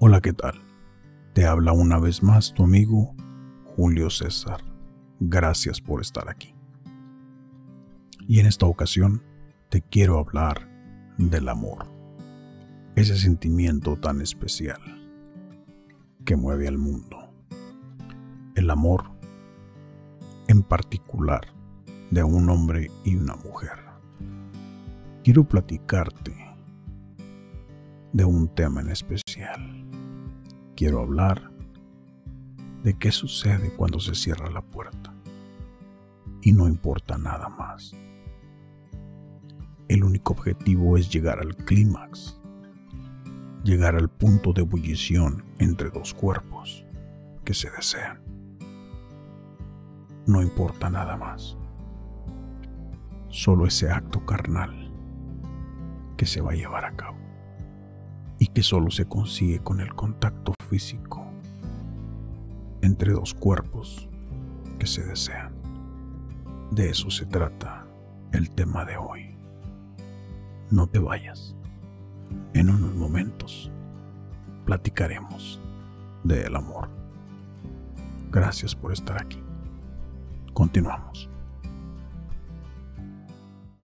Hola, ¿qué tal? Te habla una vez más tu amigo Julio César. Gracias por estar aquí. Y en esta ocasión te quiero hablar del amor. Ese sentimiento tan especial que mueve al mundo. El amor en particular de un hombre y una mujer. Quiero platicarte de un tema en especial quiero hablar de qué sucede cuando se cierra la puerta y no importa nada más. El único objetivo es llegar al clímax, llegar al punto de ebullición entre dos cuerpos que se desean. No importa nada más, solo ese acto carnal que se va a llevar a cabo y que solo se consigue con el contacto físico entre dos cuerpos que se desean. De eso se trata el tema de hoy. No te vayas. En unos momentos platicaremos del amor. Gracias por estar aquí. Continuamos.